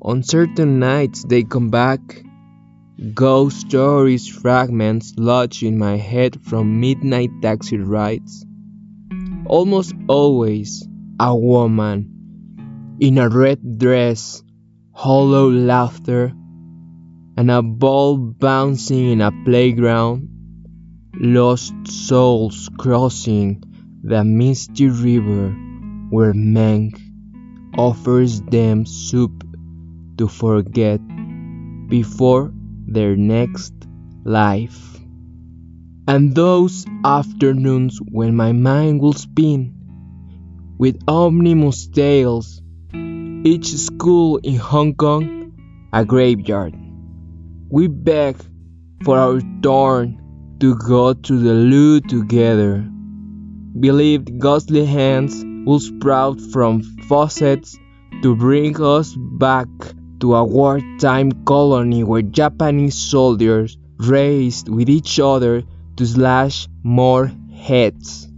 On certain nights they come back. Ghost stories, fragments lodged in my head from midnight taxi rides. Almost always a woman in a red dress, hollow laughter, and a ball bouncing in a playground. Lost souls crossing the misty river where Meng offers them soup to forget before their next life. And those afternoons when my mind will spin with omnibus tales, each school in Hong Kong a graveyard. We beg for our turn to go to the loo together. Believed ghostly hands will sprout from faucets to bring us back to a wartime colony where Japanese soldiers raced with each other to slash more heads.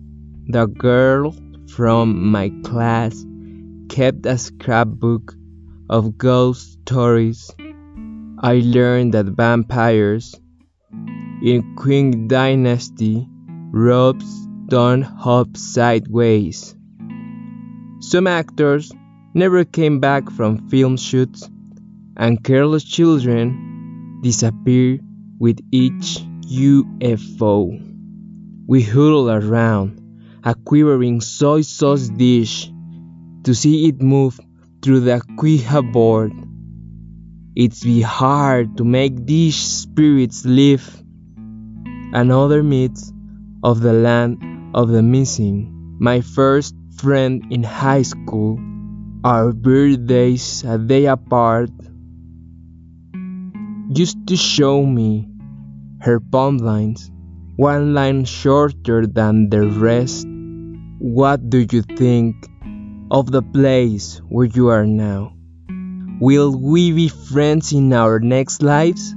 The girl from my class kept a scrapbook of ghost stories. I learned that vampires in Qing Dynasty robes don't hop sideways. Some actors never came back from film shoots and careless children disappear with each UFO. We huddle around a quivering soy sauce dish to see it move through the Ouija board. It's be hard to make these spirits live. Another myth of the land of the missing. My first friend in high school. Our birthdays a day apart used to show me her palm lines, one line shorter than the rest. What do you think of the place where you are now? Will we be friends in our next lives?